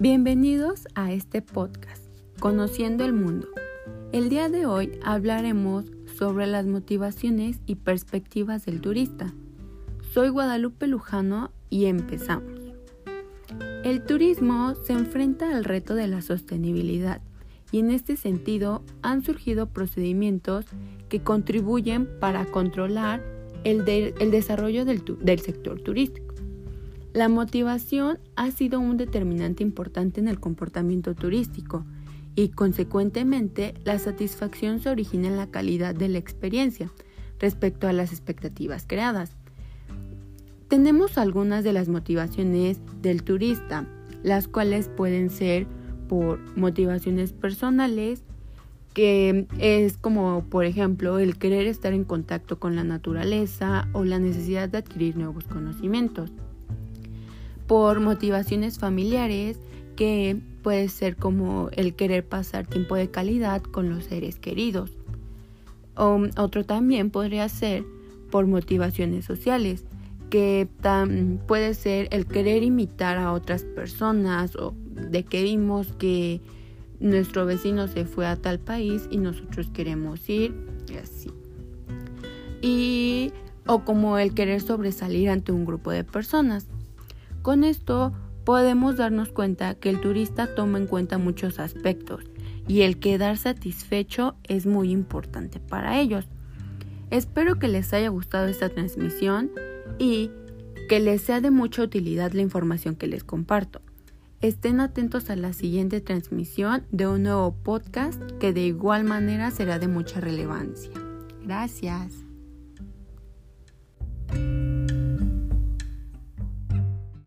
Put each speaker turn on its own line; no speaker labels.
Bienvenidos a este podcast, Conociendo el Mundo. El día de hoy hablaremos sobre las motivaciones y perspectivas del turista. Soy Guadalupe Lujano y empezamos. El turismo se enfrenta al reto de la sostenibilidad y en este sentido han surgido procedimientos que contribuyen para controlar el, desarrollo del sector turístico. La motivación ha sido un determinante importante en el comportamiento turístico y consecuentemente la satisfacción se origina en la calidad de la experiencia respecto a las expectativas creadas. Tenemos algunas de las motivaciones del turista, las cuales pueden ser por motivaciones personales, que es como por ejemplo el querer estar en contacto con la naturaleza o la necesidad de adquirir nuevos conocimientos por motivaciones familiares que puede ser como el querer pasar tiempo de calidad con los seres queridos. O, otro también podría ser por motivaciones sociales, que puede ser el querer imitar a otras personas o de que vimos que nuestro vecino se fue a tal país y nosotros queremos ir y así. Y o como el querer sobresalir ante un grupo de personas. Con esto podemos darnos cuenta que el turista toma en cuenta muchos aspectos y el quedar satisfecho es muy importante para ellos. Espero que les haya gustado esta transmisión y que les sea de mucha utilidad la información que les comparto. Estén atentos a la siguiente transmisión de un nuevo podcast que de igual manera será de mucha relevancia. Gracias.